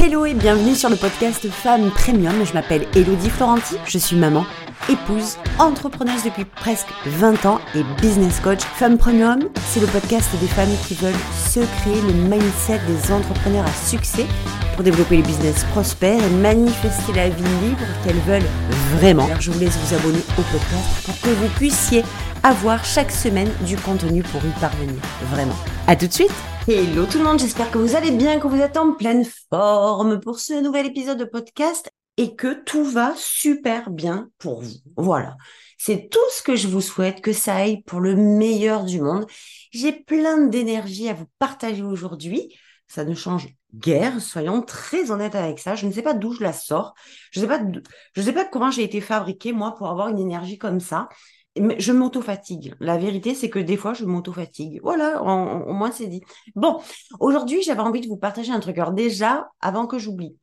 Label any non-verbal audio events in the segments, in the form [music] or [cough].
Hello et bienvenue sur le podcast Femmes Premium. Je m'appelle Elodie Florenti, je suis maman, épouse, entrepreneuse depuis presque 20 ans et business coach. Femmes Premium, c'est le podcast des femmes qui veulent se créer le mindset des entrepreneurs à succès pour développer les business prospères et manifester la vie libre qu'elles veulent vraiment. Je vous laisse vous abonner au podcast pour que vous puissiez avoir chaque semaine du contenu pour y parvenir. Vraiment. À tout de suite Hello tout le monde, j'espère que vous allez bien, que vous êtes en pleine forme pour ce nouvel épisode de podcast et que tout va super bien pour vous. Voilà. C'est tout ce que je vous souhaite, que ça aille pour le meilleur du monde. J'ai plein d'énergie à vous partager aujourd'hui. Ça ne change guère, soyons très honnêtes avec ça. Je ne sais pas d'où je la sors. Je ne sais pas, je sais pas comment j'ai été fabriquée, moi, pour avoir une énergie comme ça je m'auto-fatigue. La vérité, c'est que des fois, je m'auto-fatigue. Voilà, au moins c'est dit. Bon, aujourd'hui, j'avais envie de vous partager un truc. Alors déjà, avant que j'oublie,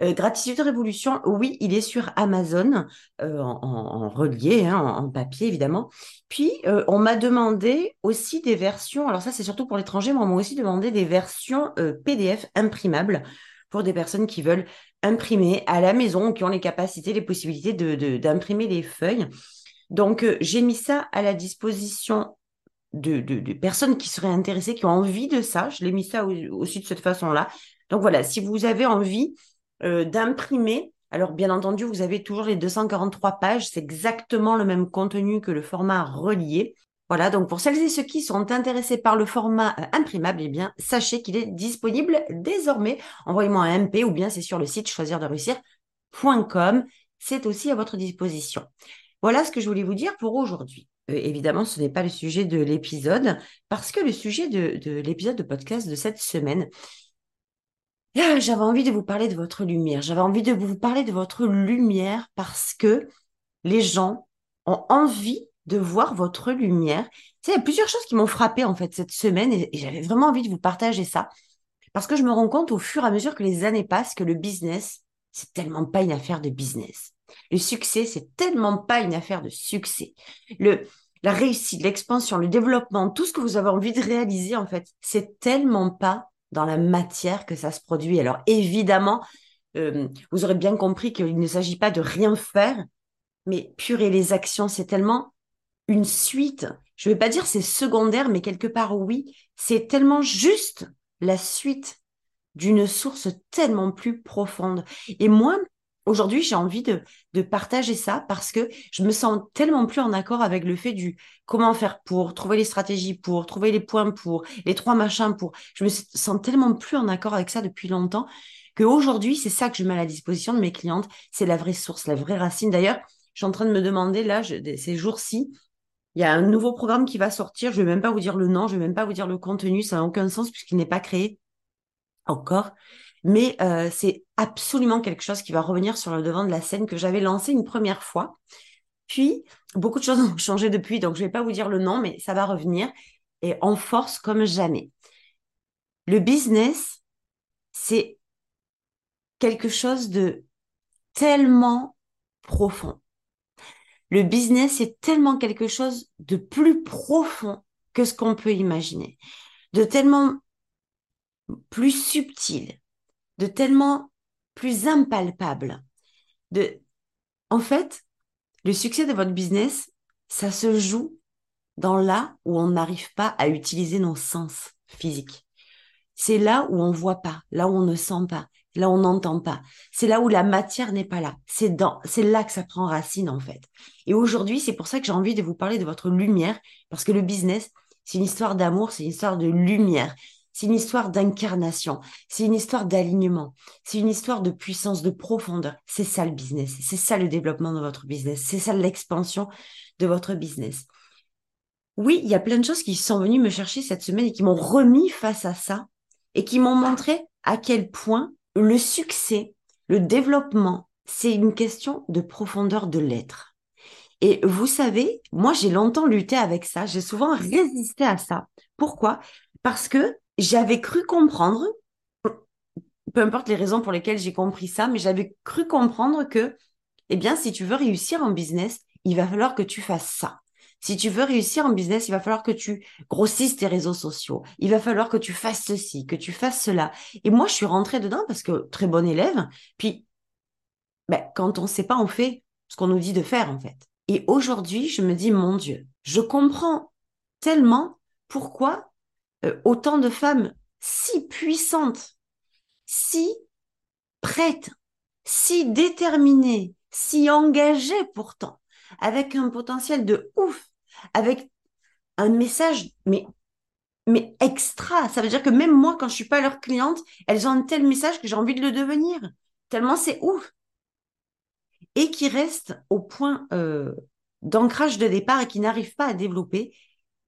euh, Gratitude Révolution, oui, il est sur Amazon, euh, en, relié, hein, en, papier évidemment. Puis, euh, on m'a demandé aussi des versions, alors ça c'est surtout pour l'étranger, mais on m'a aussi demandé des versions PDF imprimables pour des personnes qui veulent imprimer à la maison, qui ont les capacités, les possibilités d'imprimer de, les feuilles. Donc, euh, j'ai mis ça à la disposition de, personnes qui seraient intéressées, qui ont envie de ça. Je l'ai mis ça aussi de cette façon-là. Donc voilà, si vous avez envie euh, d'imprimer, alors bien entendu, vous avez toujours les 243 pages, c'est exactement le même contenu que le format relié. Voilà, donc pour celles et ceux qui sont intéressés par le format euh, imprimable, eh bien, sachez qu'il est disponible désormais. Envoyez-moi un MP ou bien c'est sur le site choisir-de-réussir.com. C'est aussi à votre disposition. Voilà ce que je voulais vous dire pour aujourd'hui. Euh, évidemment, ce n'est pas le sujet de l'épisode, parce que le sujet de, l'épisode de podcast de cette semaine, ah, j'avais envie de vous parler de votre lumière. J'avais envie de vous parler de votre lumière parce que les gens ont envie de voir votre lumière. il y a plusieurs choses qui m'ont frappé en fait cette semaine et j'avais vraiment envie de vous partager ça parce que je me rends compte au fur et à mesure que les années passent que le business, c'est tellement pas une affaire de business. Le succès, c'est tellement pas une affaire de succès. Le, la réussite, l'expansion, le développement, tout ce que vous avez envie de réaliser, en fait, c'est tellement pas dans la matière que ça se produit. Alors évidemment, euh, vous aurez bien compris qu'il ne s'agit pas de rien faire, mais purée, les actions, c'est tellement une suite. Je ne vais pas dire c'est secondaire, mais quelque part oui, c'est tellement juste la suite d'une source tellement plus profonde. Et moi, aujourd'hui, j'ai envie de, partager ça parce que je me sens tellement plus en accord avec le fait du comment faire pour, trouver les stratégies pour, trouver les points pour, les trois machins pour. Je me sens tellement plus en accord avec ça depuis longtemps qu'aujourd'hui, c'est ça que je mets à la disposition de mes clientes. C'est la vraie source, la vraie racine. D'ailleurs, je suis en train de me demander là, ces jours-ci, il y a un nouveau programme qui va sortir. Je vais même pas vous dire le nom, je vais même pas vous dire le contenu. Ça n'a aucun sens puisqu'il n'est pas créé encore mais euh, c'est absolument quelque chose qui va revenir sur le devant de la scène que j'avais lancé une première fois. Puis, beaucoup de choses [laughs] ont changé depuis, donc je ne vais pas vous dire le nom, mais ça va revenir et en force comme jamais. Le business, c'est quelque chose de tellement profond. Le business, c'est tellement quelque chose de plus profond que ce qu'on peut imaginer, de tellement plus subtil, de tellement plus impalpable. De... En fait, le succès de votre business, ça se joue dans là où on n'arrive pas à utiliser nos sens physiques. C'est là où on voit pas, là où on ne sent pas, là où on n'entend pas. C'est là où la matière n'est pas là. C'est dans, c'est là que ça prend racine, en fait. Et aujourd'hui, c'est pour ça que j'ai envie de vous parler de votre lumière, parce que le business, c'est une histoire d'amour, c'est une histoire de lumière. C'est une histoire d'incarnation, c'est une histoire d'alignement, c'est une histoire de puissance, de profondeur. C'est ça le business, c'est ça le développement de votre business, c'est ça l'expansion de votre business. Oui, il y a plein de choses qui sont venues me chercher cette semaine et qui m'ont remis face à ça et qui m'ont montré à quel point le succès, le développement, c'est une question de profondeur de l'être. Et vous savez, moi j'ai longtemps lutté avec ça, j'ai souvent résisté à ça. Pourquoi? Parce que j'avais cru comprendre, peu importe les raisons pour lesquelles j'ai compris ça, mais j'avais cru comprendre que, eh bien, si tu veux réussir en business, il va falloir que tu fasses ça. Si tu veux réussir en business, il va falloir que tu grossisses tes réseaux sociaux. Il va falloir que tu fasses ceci, que tu fasses cela. Et moi, je suis rentrée dedans parce que très bon élève. Puis, ben, quand on ne sait pas, on fait ce qu'on nous dit de faire, en fait. Et aujourd'hui, je me dis, mon Dieu, je comprends tellement pourquoi euh, autant de femmes si puissantes, si prêtes, si déterminées, si engagées pourtant, avec un potentiel de ouf, avec un message, mais, extra. Ça veut dire que même moi, quand je suis pas leur cliente, elles ont un tel message que j'ai envie de le devenir. Tellement c'est ouf. Et qui restent au point euh, d'ancrage de départ et qui n'arrivent pas à développer,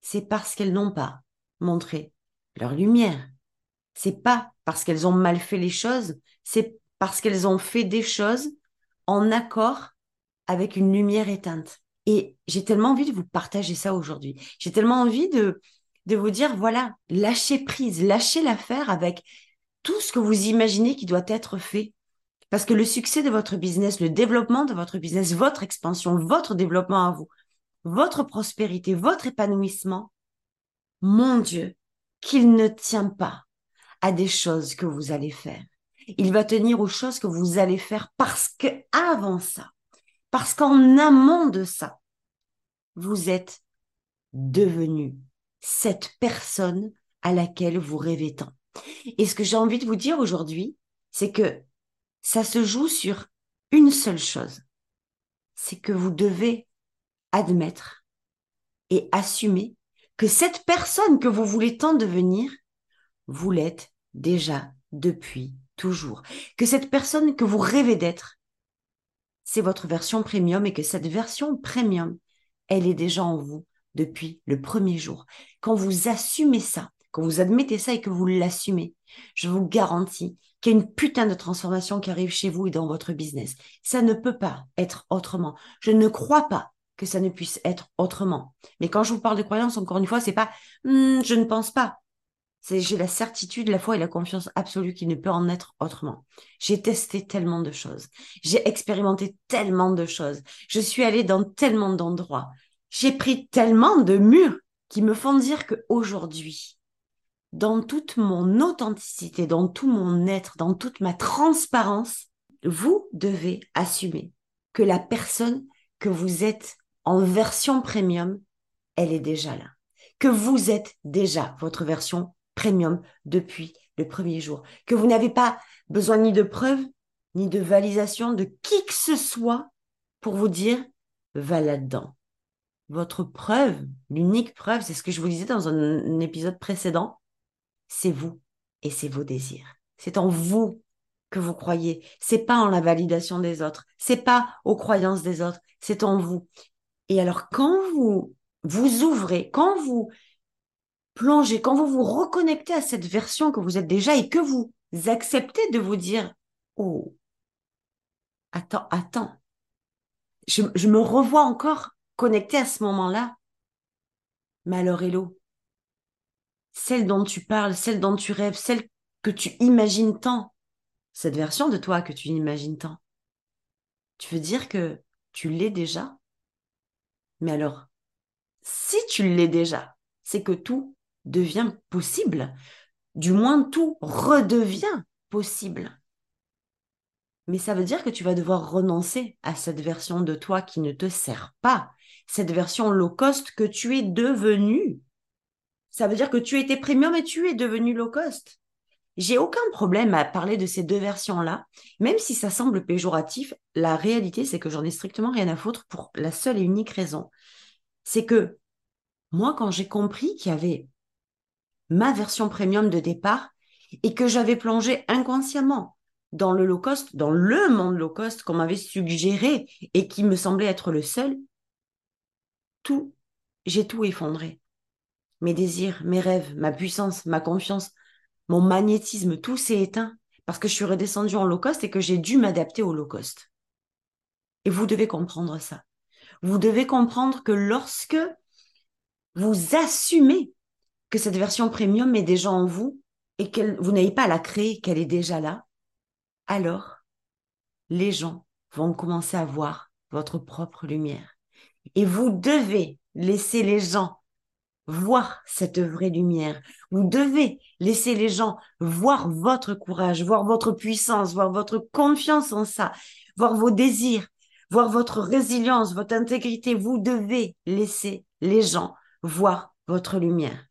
c'est parce qu'elles n'ont pas montré leur lumière. C'est pas parce qu'elles ont mal fait les choses, c'est parce qu'elles ont fait des choses en accord avec une lumière éteinte. Et j'ai tellement envie de vous partager ça aujourd'hui. J'ai tellement envie de, de vous dire, voilà, lâchez prise, lâchez l'affaire avec tout ce que vous imaginez qui doit être fait. Parce que le succès de votre business, le développement de votre business, votre expansion, votre développement à vous, votre prospérité, votre épanouissement, mon Dieu, qu'il ne tient pas à des choses que vous allez faire. Il va tenir aux choses que vous allez faire parce que avant ça, parce qu'en amont de ça, vous êtes devenu cette personne à laquelle vous rêvez tant. Et ce que j'ai envie de vous dire aujourd'hui, c'est que ça se joue sur une seule chose. C'est que vous devez admettre et assumer que cette personne que vous voulez tant devenir, vous l'êtes déjà depuis toujours. Que cette personne que vous rêvez d'être, c'est votre version premium et que cette version premium, elle est déjà en vous depuis le premier jour. Quand vous assumez ça, quand vous admettez ça et que vous l'assumez, je vous garantis qu'il y a une putain de transformation qui arrive chez vous et dans votre business. Ça ne peut pas être autrement. Je ne crois pas que ça ne puisse être autrement. Mais quand je vous parle de croyance, encore une fois, c'est pas hmm, je ne pense pas j'ai la certitude, la foi et la confiance absolue qu'il ne peut en être autrement. J'ai testé tellement de choses. J'ai expérimenté tellement de choses. Je suis allée dans tellement d'endroits. J'ai pris tellement de murs qui me font dire que aujourd'hui, dans toute mon authenticité, dans tout mon être, dans toute ma transparence, vous devez assumer que la personne que vous êtes en version premium, elle est déjà là. Que vous êtes déjà votre version premium depuis le premier jour, que vous n'avez pas besoin ni de preuves, ni de validation de qui que ce soit pour vous dire, va là-dedans. Votre preuve, l'unique preuve, c'est ce que je vous disais dans un, épisode précédent, c'est vous et c'est vos désirs. C'est en vous que vous croyez. C'est pas en la validation des autres. C'est pas aux croyances des autres. C'est en vous. Et alors, quand vous vous ouvrez, quand vous plongez, quand vous vous reconnectez à cette version que vous êtes déjà et que vous acceptez de vous dire, oh, attends, attends, je, me revois encore connecté à ce moment-là. Mais alors, Hello, celle dont tu parles, celle dont tu rêves, celle que tu imagines tant, cette version de toi que tu imagines tant, tu veux dire que tu l'es déjà? Mais alors, si tu l'es déjà, c'est que tout devient possible. Du moins, tout redevient possible. Mais ça veut dire que tu vas devoir renoncer à cette version de toi qui ne te sert pas, cette version low cost que tu es devenu. Ça veut dire que tu étais premium et tu es devenu low cost. J'ai aucun problème à parler de ces deux versions-là, même si ça semble péjoratif. La réalité, c'est que j'en ai strictement rien à foutre pour la seule et unique raison. C'est que moi, quand j'ai compris qu'il y avait ma version premium de départ et que j'avais plongé inconsciemment dans le low cost, dans le monde low cost qu'on m'avait suggéré et qui me semblait être le seul, tout, j'ai tout effondré. Mes désirs, mes rêves, ma puissance, ma confiance, mon magnétisme, tout s'est éteint parce que je suis redescendue en low cost et que j'ai dû m'adapter au low cost. Et vous devez comprendre ça. Vous devez comprendre que lorsque vous assumez que cette version premium est déjà en vous et que vous n'avez pas à la créer, qu'elle est déjà là, alors les gens vont commencer à voir votre propre lumière. Et vous devez laisser les gens voir cette vraie lumière. Vous devez laisser les gens voir votre courage, voir votre puissance, voir votre confiance en ça, voir vos désirs, voir votre résilience, votre intégrité. Vous devez laisser les gens voir votre lumière.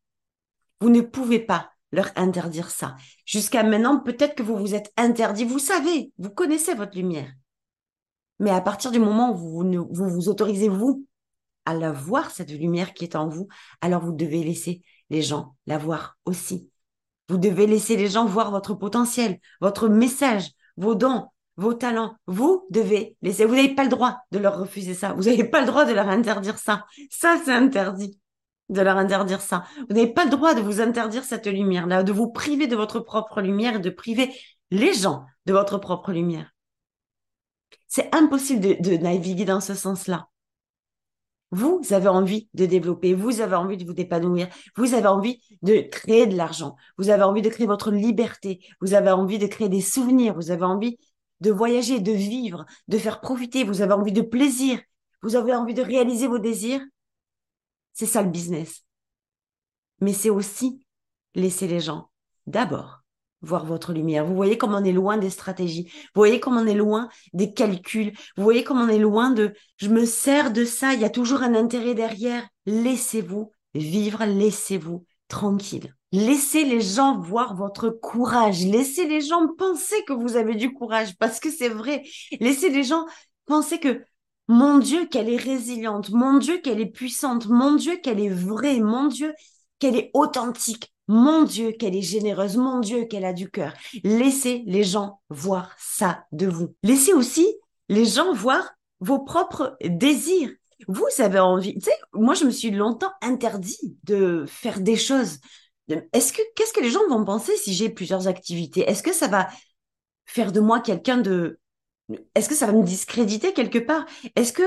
Vous ne pouvez pas leur interdire ça. Jusqu'à maintenant, peut-être que vous vous êtes interdit. Vous savez, vous connaissez votre lumière. Mais à partir du moment où vous vous, vous autorisez, vous, à la voir, cette lumière qui est en vous, alors vous devez laisser les gens la voir aussi. Vous devez laisser les gens voir votre potentiel, votre message, vos dons, vos talents. Vous devez laisser. Vous n'avez pas le droit de leur refuser ça. Vous n'avez pas le droit de leur interdire ça. Ça, c'est interdit de leur interdire ça. Vous n'avez pas le droit de vous interdire cette lumière-là, de vous priver de votre propre lumière et de priver les gens de votre propre lumière. C'est impossible de, de naviguer dans ce sens-là. Vous avez envie de développer, vous avez envie de vous épanouir, vous avez envie de créer de l'argent, vous avez envie de créer votre liberté, vous avez envie de créer des souvenirs, vous avez envie de voyager, de vivre, de faire profiter, vous avez envie de plaisir, vous avez envie de réaliser vos désirs. C'est ça le business. Mais c'est aussi laisser les gens d'abord voir votre lumière. Vous voyez comme on est loin des stratégies. Vous voyez comme on est loin des calculs. Vous voyez comme on est loin de je me sers de ça, il y a toujours un intérêt derrière. Laissez-vous vivre, laissez-vous tranquille. Laissez les gens voir votre courage. Laissez les gens penser que vous avez du courage parce que c'est vrai. Laissez les gens penser que mon Dieu, qu'elle est résiliente. Mon Dieu, qu'elle est puissante. Mon Dieu, qu'elle est vraie. Mon Dieu, qu'elle est authentique. Mon Dieu, qu'elle est généreuse. Mon Dieu, qu'elle a du cœur. Laissez les gens voir ça de vous. Laissez aussi les gens voir vos propres désirs. Vous avez envie, tu sais, moi je me suis longtemps interdit de faire des choses. Est-ce que qu'est-ce que les gens vont penser si j'ai plusieurs activités? Est-ce que ça va faire de moi quelqu'un de est-ce que ça va me discréditer quelque part? Est-ce que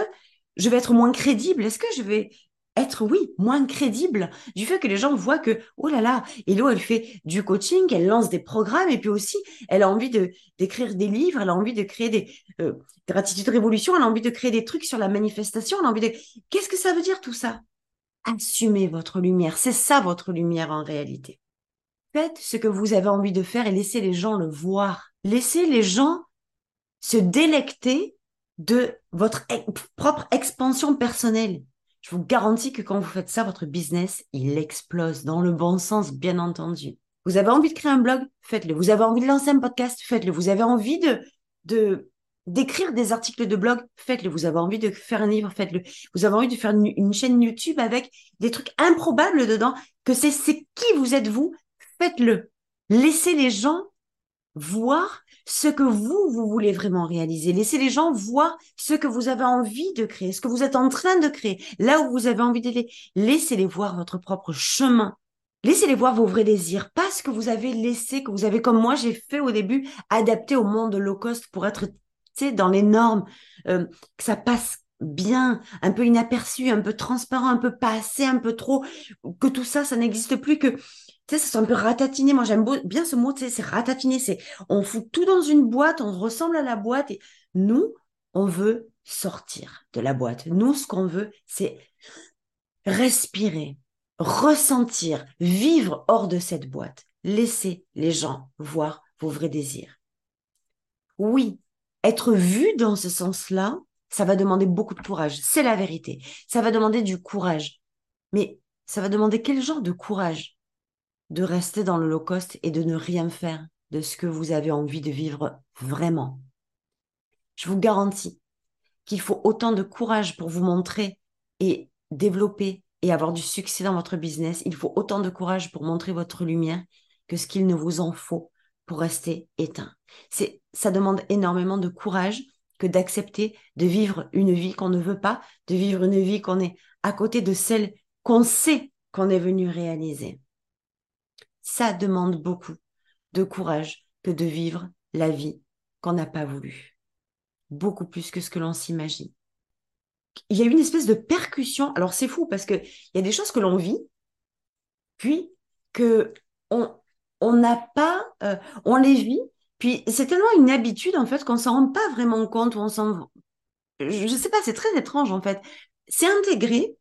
je vais être moins crédible? Est-ce que je vais être, oui, moins crédible du fait que les gens voient que, oh là là, Hello, elle fait du coaching, elle lance des programmes et puis aussi, elle a envie de d'écrire des livres, elle a envie de créer des euh, gratitude révolution, elle a envie de créer des trucs sur la manifestation, elle a envie de... Qu'est-ce que ça veut dire tout ça? Assumez votre lumière, c'est ça votre lumière en réalité. Faites ce que vous avez envie de faire et laissez les gens le voir. Laissez les gens se délecter de votre propre expansion personnelle. Je vous garantis que quand vous faites ça, votre business, il explose dans le bon sens, bien entendu. Vous avez envie de créer un blog, faites-le. Vous avez envie de lancer un podcast, faites-le. Vous avez envie de, d'écrire des articles de blog, faites-le. Vous avez envie de faire un livre, faites-le. Vous avez envie de faire une, une, chaîne YouTube avec des trucs improbables dedans, que c'est, c'est qui vous êtes vous, faites-le. Laissez les gens voir ce que vous, vous voulez vraiment réaliser. Laissez les gens voir ce que vous avez envie de créer, ce que vous êtes en train de créer, là où vous avez envie d'aller. Laissez-les voir votre propre chemin. Laissez-les voir vos vrais désirs, pas ce que vous avez laissé, que vous avez, comme moi j'ai fait au début, adapté au monde low cost pour être, dans les normes, euh, que ça passe bien, un peu inaperçu, un peu transparent, un peu pas assez, un peu trop, que tout ça, ça n'existe plus, que tu sais, ça un peu ratatiné. Moi, j'aime bien ce mot, c'est ratatiné. C'est, on fout tout dans une boîte, on ressemble à la boîte. Et nous, on veut sortir de la boîte. Nous, ce qu'on veut, c'est respirer, ressentir, vivre hors de cette boîte. Laissez les gens voir vos vrais désirs. Oui, être vu dans ce sens-là, ça va demander beaucoup de courage. C'est la vérité. Ça va demander du courage. Mais ça va demander quel genre de courage? De rester dans le low cost et de ne rien faire de ce que vous avez envie de vivre vraiment. Je vous garantis qu'il faut autant de courage pour vous montrer et développer et avoir du succès dans votre business. Il faut autant de courage pour montrer votre lumière que ce qu'il ne vous en faut pour rester éteint. Ça demande énormément de courage que d'accepter de vivre une vie qu'on ne veut pas, de vivre une vie qu'on est à côté de celle qu'on sait qu'on est venu réaliser ça demande beaucoup de courage que de vivre la vie qu'on n'a pas voulu. Beaucoup plus que ce que l'on s'imagine. Il y a une espèce de percussion. Alors c'est fou parce que il y a des choses que l'on vit, puis que on n'a pas, euh, on les vit, puis c'est tellement une habitude en fait qu'on s'en rend pas vraiment compte. on s'en, je sais pas, c'est très étrange en fait. C'est intégré,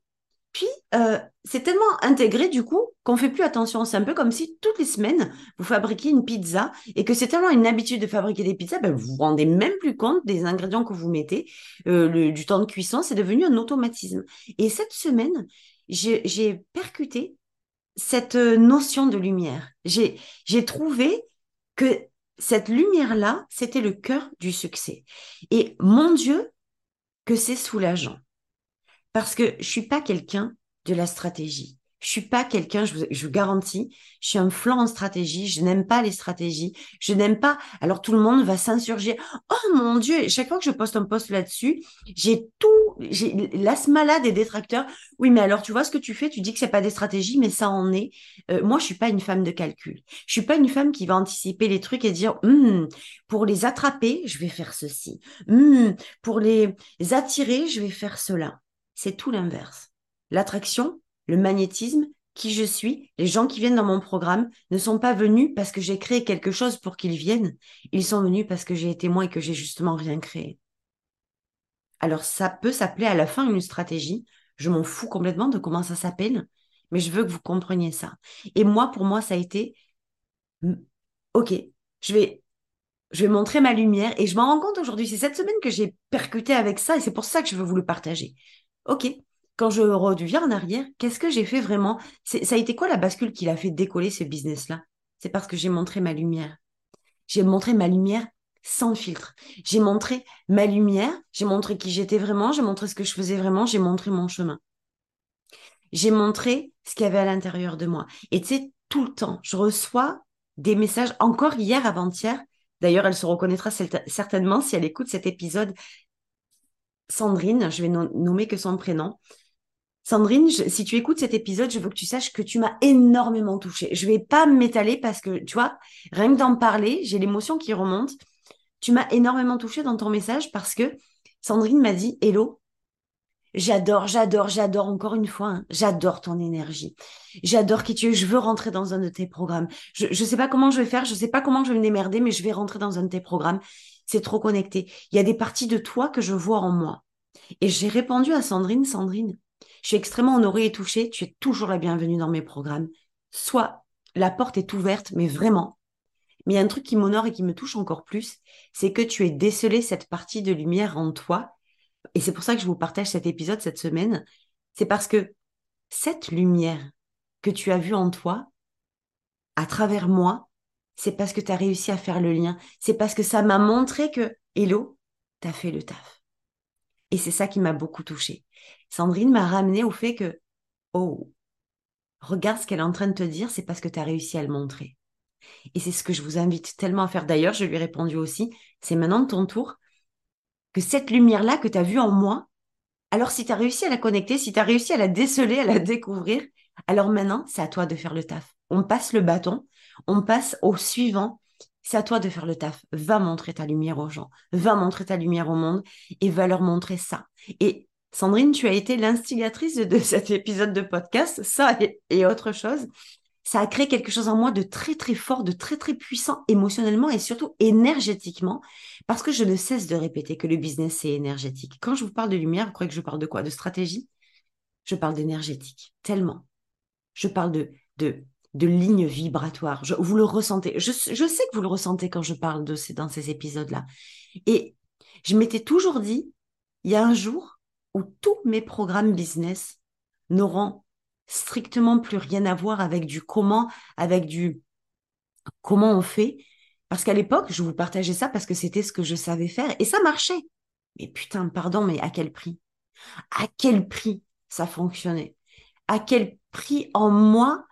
puis, euh, c'est tellement intégré du coup qu'on fait plus attention. C'est un peu comme si toutes les semaines, vous fabriquiez une pizza et que c'est tellement une habitude de fabriquer des pizzas, ben, vous vous rendez même plus compte des ingrédients que vous mettez, euh, du temps de cuisson, c'est devenu un automatisme. Et cette semaine, j'ai percuté cette notion de lumière. J'ai trouvé que cette lumière-là, c'était le cœur du succès. Et mon Dieu, que c'est soulageant. Parce que je suis pas quelqu'un de la stratégie. Je suis pas quelqu'un, je vous, garantis, je suis un flanc en stratégie, je n'aime pas les stratégies, je n'aime pas. Alors tout le monde va s'insurger. Oh mon Dieu, chaque fois que je poste un post là-dessus, j'ai tout, j'ai l'as malade des détracteurs. Oui, mais alors tu vois ce que tu fais, tu dis que c'est pas des stratégies, mais ça en est. Euh, moi, je suis pas une femme de calcul. Je suis pas une femme qui va anticiper les trucs et dire hum, pour les attraper, je vais faire ceci. Hum, pour les attirer, je vais faire cela c'est tout l'inverse. L'attraction, le magnétisme, qui je suis, les gens qui viennent dans mon programme ne sont pas venus parce que j'ai créé quelque chose pour qu'ils viennent, ils sont venus parce que j'ai été moi et que j'ai justement rien créé. Alors ça peut s'appeler à la fin une stratégie, je m'en fous complètement de comment ça s'appelle, mais je veux que vous compreniez ça. Et moi, pour moi, ça a été, ok, je vais je vais montrer ma lumière et je m'en rends compte aujourd'hui. C'est cette semaine que j'ai percuté avec ça et c'est pour ça que je veux vous le partager. Ok, quand je reviens en arrière, qu'est-ce que j'ai fait vraiment? Ça a été quoi la bascule qui l'a fait décoller ce business-là? C'est parce que j'ai montré ma lumière. J'ai montré ma lumière sans filtre. J'ai montré ma lumière, j'ai montré qui j'étais vraiment, j'ai montré ce que je faisais vraiment, j'ai montré mon chemin. J'ai montré ce qu'il y avait à l'intérieur de moi. Et tu sais, tout le temps, je reçois des messages, encore hier, avant-hier, d'ailleurs, elle se reconnaîtra certainement si elle écoute cet épisode, Sandrine, je vais nommer que son prénom. Sandrine, si tu écoutes cet épisode, je veux que tu saches que tu m'as énormément touchée. Je vais pas m'étaler parce que, tu vois, rien que d'en parler, j'ai l'émotion qui remonte. Tu m'as énormément touchée dans ton message parce que Sandrine m'a dit, Hello, j'adore, j'adore, j'adore encore une fois, hein, j'adore ton énergie. J'adore qui tu es, je veux rentrer dans un de tes programmes. Je ne sais pas comment je vais faire, je sais pas comment je vais me démerder, mais je vais rentrer dans un de tes programmes c'est trop connecté. Il y a des parties de toi que je vois en moi. Et j'ai répondu à Sandrine, Sandrine, je suis extrêmement honorée et touchée, tu es toujours la bienvenue dans mes programmes. Soit la porte est ouverte, mais vraiment. Mais il y a un truc qui m'honore et qui me touche encore plus, c'est que tu es décelé cette partie de lumière en toi. Et c'est pour ça que je vous partage cet épisode cette semaine. C'est parce que cette lumière que tu as vue en toi, à travers moi, c'est parce que tu as réussi à faire le lien. C'est parce que ça m'a montré que, hello, tu as fait le taf. Et c'est ça qui m'a beaucoup touchée. Sandrine m'a ramené au fait que, oh, regarde ce qu'elle est en train de te dire, c'est parce que tu as réussi à le montrer. Et c'est ce que je vous invite tellement à faire. D'ailleurs, je lui ai répondu aussi, c'est maintenant ton tour, que cette lumière-là que tu as vue en moi, alors si tu as réussi à la connecter, si tu as réussi à la déceler, à la découvrir, alors maintenant, c'est à toi de faire le taf. On passe le bâton on passe au suivant. C'est à toi de faire le taf. Va montrer ta lumière aux gens. Va montrer ta lumière au monde et va leur montrer ça. Et Sandrine, tu as été l'instigatrice de [laughs] cet épisode de podcast, ça et, autre chose. Ça a créé quelque chose en moi de très très fort, de très très puissant émotionnellement et surtout énergétiquement, parce que je ne cesse de répéter que le business c'est énergétique. Quand je vous parle de lumière, vous croyez que je parle de quoi? De stratégie? Je parle d'énergétique, tellement. Je parle de, de de ligne vibratoire. vous le ressentez. Je, sais que vous le ressentez quand je parle de ces, dans ces épisodes-là. Et je m'étais toujours dit, il y a un jour où tous mes programmes business n'auront strictement plus rien à voir avec du comment, avec du comment on fait. Parce qu'à l'époque, je vous partageais ça parce que c'était ce que je savais faire et ça marchait. Mais putain, pardon, mais à quel prix? À quel prix ça fonctionnait? À quel prix en moi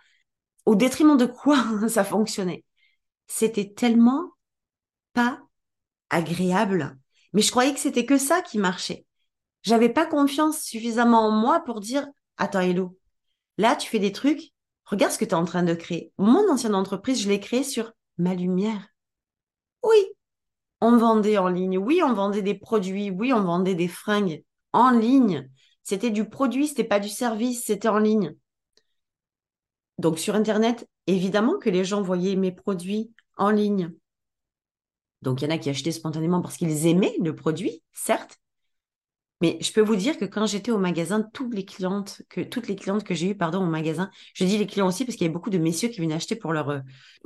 au détriment de quoi [laughs] ça fonctionnait. C'était tellement pas agréable. Mais je croyais que c'était que ça qui marchait. J'avais pas confiance suffisamment en moi pour dire, attends, Hello, là, tu fais des trucs, regarde ce que tu es en train de créer. Mon ancienne entreprise, je l'ai créée sur ma lumière. Oui, on vendait en ligne. Oui, on vendait des produits. Oui, on vendait des fringues en ligne. C'était du produit, c'était pas du service, c'était en ligne. Donc sur Internet, évidemment que les gens voyaient mes produits en ligne. Donc il y en a qui achetaient spontanément parce qu'ils aimaient le produit, certes. Mais je peux vous dire que quand j'étais au magasin, toutes les clientes que toutes les clientes que j'ai eues, pardon, au magasin, je dis les clients aussi parce qu'il y avait beaucoup de messieurs qui venaient acheter pour leur euh,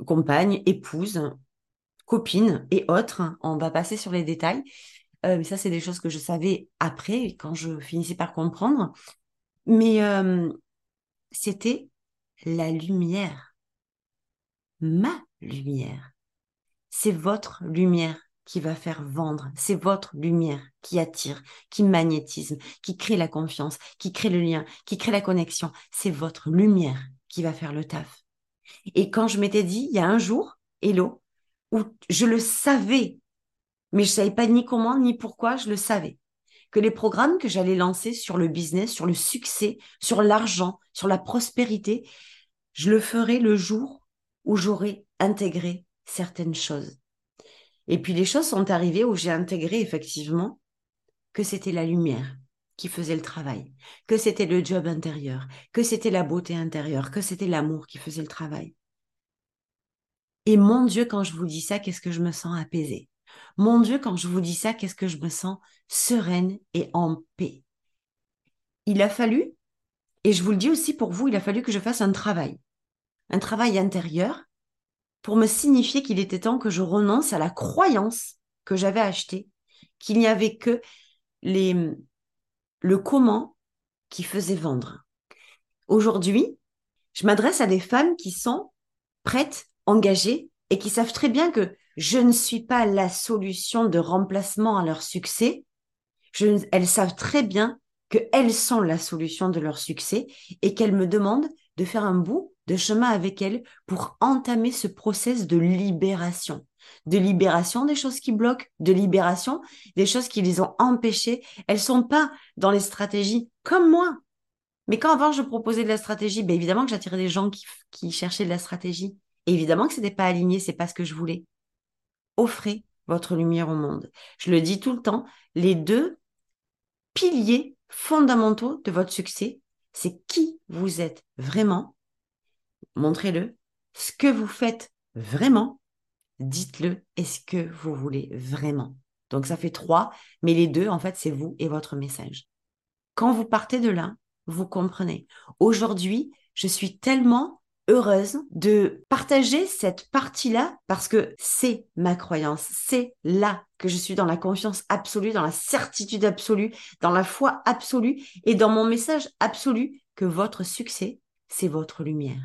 compagne, épouse, copine et autres. On va passer sur les détails. Euh, mais ça, c'est des choses que je savais après, quand je finissais par comprendre. Mais euh, c'était la lumière. Ma lumière. C'est votre lumière qui va faire vendre. C'est votre lumière qui attire, qui magnétise, qui crée la confiance, qui crée le lien, qui crée la connexion. C'est votre lumière qui va faire le taf. Et quand je m'étais dit, il y a un jour, Hello, où je le savais, mais je savais pas ni comment ni pourquoi, je le savais. Que les programmes que j'allais lancer sur le business, sur le succès, sur l'argent, sur la prospérité, je le ferai le jour où j'aurai intégré certaines choses. Et puis les choses sont arrivées où j'ai intégré effectivement que c'était la lumière qui faisait le travail, que c'était le job intérieur, que c'était la beauté intérieure, que c'était l'amour qui faisait le travail. Et mon Dieu, quand je vous dis ça, qu'est-ce que je me sens apaisée? Mon Dieu, quand je vous dis ça, qu'est-ce que je me sens sereine et en paix. Il a fallu, et je vous le dis aussi pour vous, il a fallu que je fasse un travail, un travail intérieur pour me signifier qu'il était temps que je renonce à la croyance que j'avais achetée, qu'il n'y avait que les, le comment qui faisait vendre. Aujourd'hui, je m'adresse à des femmes qui sont prêtes engagées et qui savent très bien que je ne suis pas la solution de remplacement à leur succès. Elles savent très bien qu'elles sont la solution de leur succès et qu'elles me demandent de faire un bout de chemin avec elles pour entamer ce process de libération. De libération des choses qui bloquent, de libération des choses qui les ont empêchées. Elles sont pas dans les stratégies comme moi. Mais quand avant je proposais de la stratégie, ben évidemment que j'attirais des gens qui, cherchaient de la stratégie évidemment que ce n'était pas aligné, c'est pas ce que je voulais. Offrez votre lumière au monde. Je le dis tout le temps, les deux piliers fondamentaux de votre succès, c'est qui vous êtes vraiment. Montrez-le. Ce que vous faites vraiment, dites-le. Est-ce que vous voulez vraiment? Donc ça fait trois, mais les deux, en fait, c'est vous et votre message. Quand vous partez de là, vous comprenez. Aujourd'hui, je suis tellement heureuse de partager cette partie-là parce que c'est ma croyance, c'est là que je suis dans la confiance absolue, dans la certitude absolue, dans la foi absolue et dans mon message absolu que votre succès, c'est votre lumière.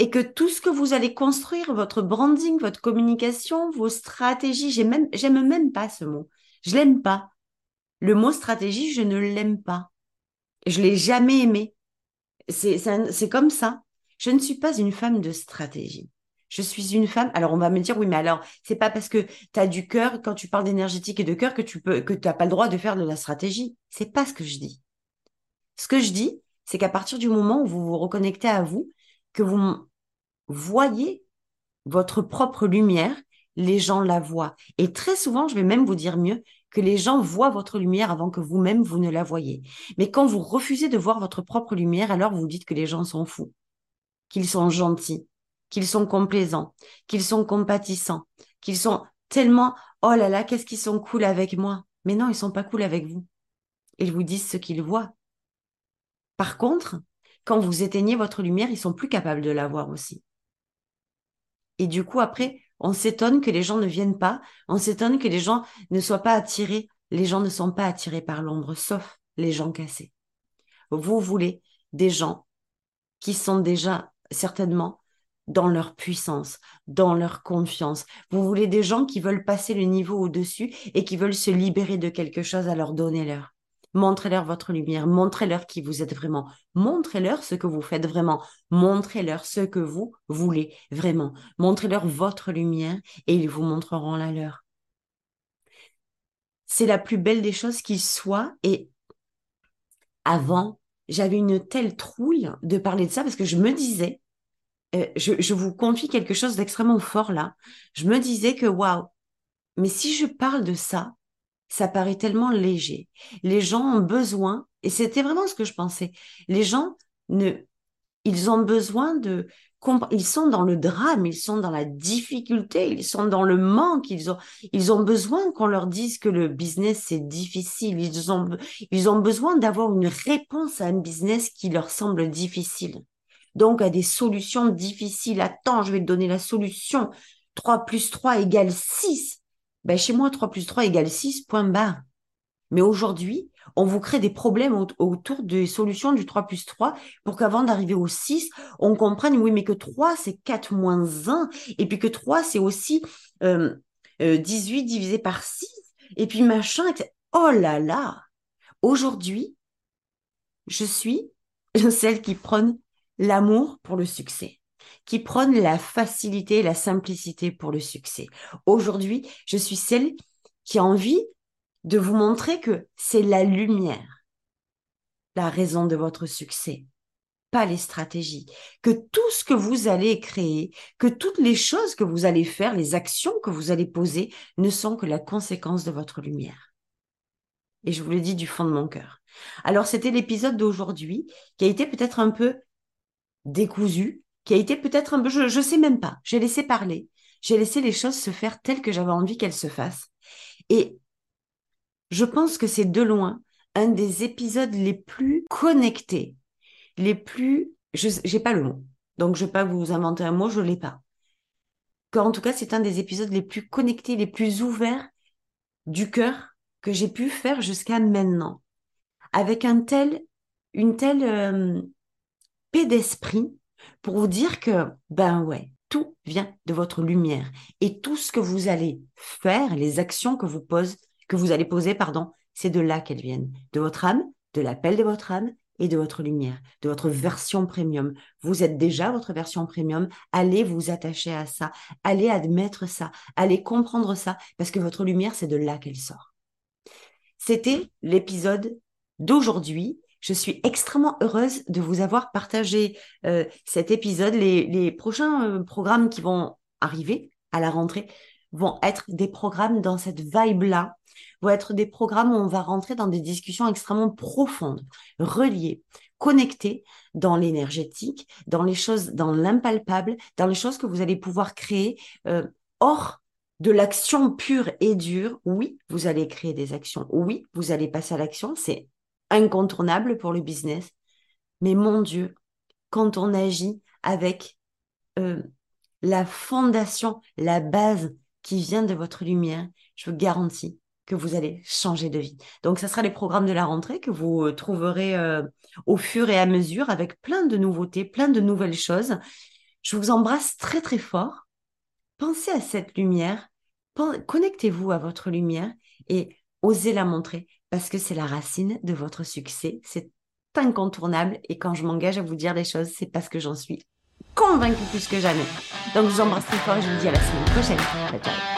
Et que tout ce que vous allez construire, votre branding, votre communication, vos stratégies, j'aime même, même pas ce mot. Je l'aime pas. Le mot stratégie, je ne l'aime pas. Je l'ai jamais aimé. C'est comme ça. Je ne suis pas une femme de stratégie. Je suis une femme. Alors on va me dire oui, mais alors c'est pas parce que tu as du cœur quand tu parles d'énergétique et de cœur que tu peux que pas le droit de faire de la stratégie. C'est pas ce que je dis. Ce que je dis, c'est qu'à partir du moment où vous vous reconnectez à vous, que vous voyez votre propre lumière, les gens la voient. Et très souvent, je vais même vous dire mieux, que les gens voient votre lumière avant que vous-même vous ne la voyez. Mais quand vous refusez de voir votre propre lumière, alors vous dites que les gens sont fous qu'ils sont gentils, qu'ils sont complaisants, qu'ils sont compatissants, qu'ils sont tellement oh là là, qu'est-ce qu'ils sont cool avec moi. Mais non, ils sont pas cool avec vous. Ils vous disent ce qu'ils voient. Par contre, quand vous éteignez votre lumière, ils sont plus capables de la voir aussi. Et du coup, après, on s'étonne que les gens ne viennent pas, on s'étonne que les gens ne soient pas attirés. Les gens ne sont pas attirés par l'ombre, sauf les gens cassés. Vous voulez des gens qui sont déjà certainement dans leur puissance, dans leur confiance. Vous voulez des gens qui veulent passer le niveau au-dessus et qui veulent se libérer de quelque chose, à leur donner leur Montrez-leur votre lumière, montrez-leur qui vous êtes vraiment, montrez-leur ce que vous faites vraiment, montrez-leur ce que vous voulez vraiment, montrez-leur votre lumière et ils vous montreront la leur. C'est la plus belle des choses qui soit et avant j'avais une telle trouille de parler de ça parce que je me disais, euh, je, vous confie quelque chose d'extrêmement fort là. Je me disais que waouh, mais si je parle de ça, ça paraît tellement léger. Les gens ont besoin, et c'était vraiment ce que je pensais. Les gens ne, ils ont besoin de ils sont dans le drame, ils sont dans la difficulté, ils sont dans le manque, ils ont, ils ont besoin qu'on leur dise que le business c'est difficile, ils ont, ils ont besoin d'avoir une réponse à un business qui leur semble difficile. Donc à des solutions difficiles. Attends, je vais te donner la solution. 3 plus 3 égale 6. Ben, chez moi, 3 plus 3 égale 6, point barre. Mais aujourd'hui, on vous crée des problèmes autour des solutions du 3 plus 3 pour qu'avant d'arriver au 6, on comprenne, oui, mais que 3, c'est 4 moins 1, et puis que 3, c'est aussi 18 euh, euh, divisé par 6, et puis machin, Oh là là Aujourd'hui, je suis [laughs] celle qui prône l'amour pour le succès qui prône la facilité et la simplicité pour le succès. Aujourd'hui, je suis celle qui a envie de vous montrer que c'est la lumière, la raison de votre succès, pas les stratégies. Que tout ce que vous allez créer, que toutes les choses que vous allez faire, les actions que vous allez poser ne sont que la conséquence de votre lumière. Et je vous le dis du fond de mon cœur. Alors c'était l'épisode d'aujourd'hui qui a été peut-être un peu décousu, qui a été peut-être un peu, je ne sais même pas, j'ai laissé parler, j'ai laissé les choses se faire telles que j'avais envie qu'elles se fassent. Et je pense que c'est de loin un des épisodes les plus connectés, les plus... Je n'ai pas le mot, donc je vais pas vous inventer un mot, je l'ai pas. En tout cas, c'est un des épisodes les plus connectés, les plus ouverts du cœur que j'ai pu faire jusqu'à maintenant. Avec un tel, une telle euh, d'esprit pour vous dire que, ben ouais, tout vient de votre lumière. Et tout ce que vous allez faire, les actions que vous posez, que vous allez poser, pardon, c'est de là qu'elles viennent, de votre âme, de l'appel de votre âme et de votre lumière, de votre version premium. Vous êtes déjà votre version premium, allez vous attacher à ça, allez admettre ça, allez comprendre ça, parce que votre lumière, c'est de là qu'elle sort. C'était l'épisode d'aujourd'hui. Je suis extrêmement heureuse de vous avoir partagé euh, cet épisode. Les, prochains euh, programmes qui vont arriver à la rentrée vont être des programmes dans cette vibe-là vont être des programmes où on va rentrer dans des discussions extrêmement profondes, reliées, connectées dans l'énergétique, dans les choses, dans l'impalpable, dans les choses que vous allez pouvoir créer euh, hors de l'action pure et dure. Oui, vous allez créer des actions. Oui, vous allez passer à l'action. C'est incontournable pour le business. Mais mon Dieu, quand on agit avec euh, la fondation, la base qui vient de votre lumière, je vous garantis que vous allez changer de vie. Donc, ce sera les programmes de la rentrée que vous euh, trouverez euh, au fur et à mesure avec plein de nouveautés, plein de nouvelles choses. Je vous embrasse très, très fort. Pensez à cette lumière, connectez-vous à votre lumière et osez la montrer parce que c'est la racine de votre succès. C'est incontournable et quand je m'engage à vous dire des choses, c'est parce que j'en suis convaincue plus que jamais. Donc, je vous embrasse très fort et je vous dis à la semaine prochaine. Ciao, ciao.